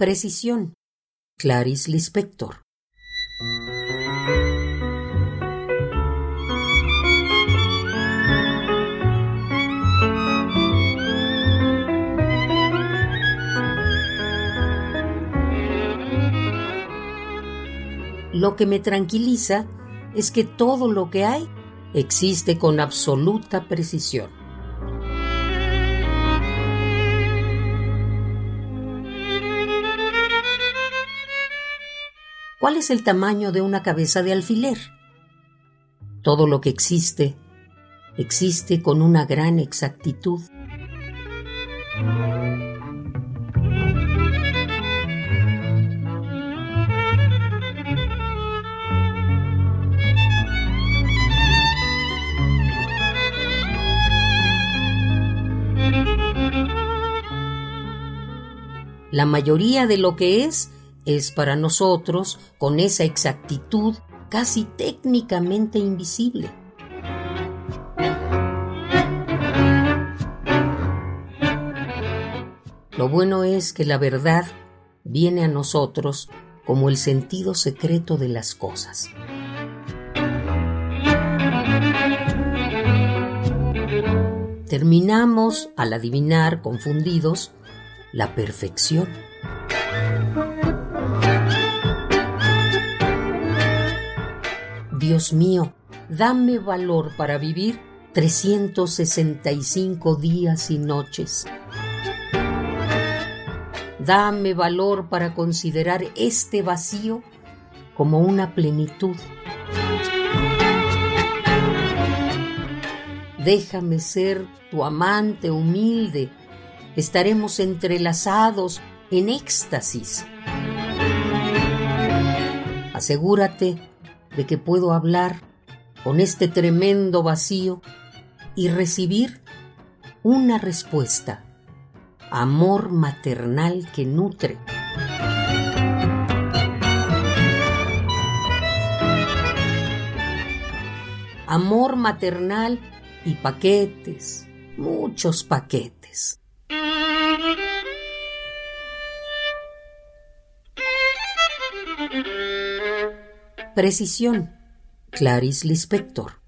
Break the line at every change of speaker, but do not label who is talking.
Precisión. Clarice Lispector. Lo que me tranquiliza es que todo lo que hay existe con absoluta precisión. ¿Cuál es el tamaño de una cabeza de alfiler? Todo lo que existe existe con una gran exactitud. La mayoría de lo que es es para nosotros, con esa exactitud casi técnicamente invisible. Lo bueno es que la verdad viene a nosotros como el sentido secreto de las cosas. Terminamos, al adivinar, confundidos, la perfección. Dios mío, dame valor para vivir 365 días y noches. Dame valor para considerar este vacío como una plenitud. Déjame ser tu amante humilde. Estaremos entrelazados en éxtasis. Asegúrate de que puedo hablar con este tremendo vacío y recibir una respuesta. Amor maternal que nutre. Amor maternal y paquetes, muchos paquetes. Precisión. Clarice Lispector.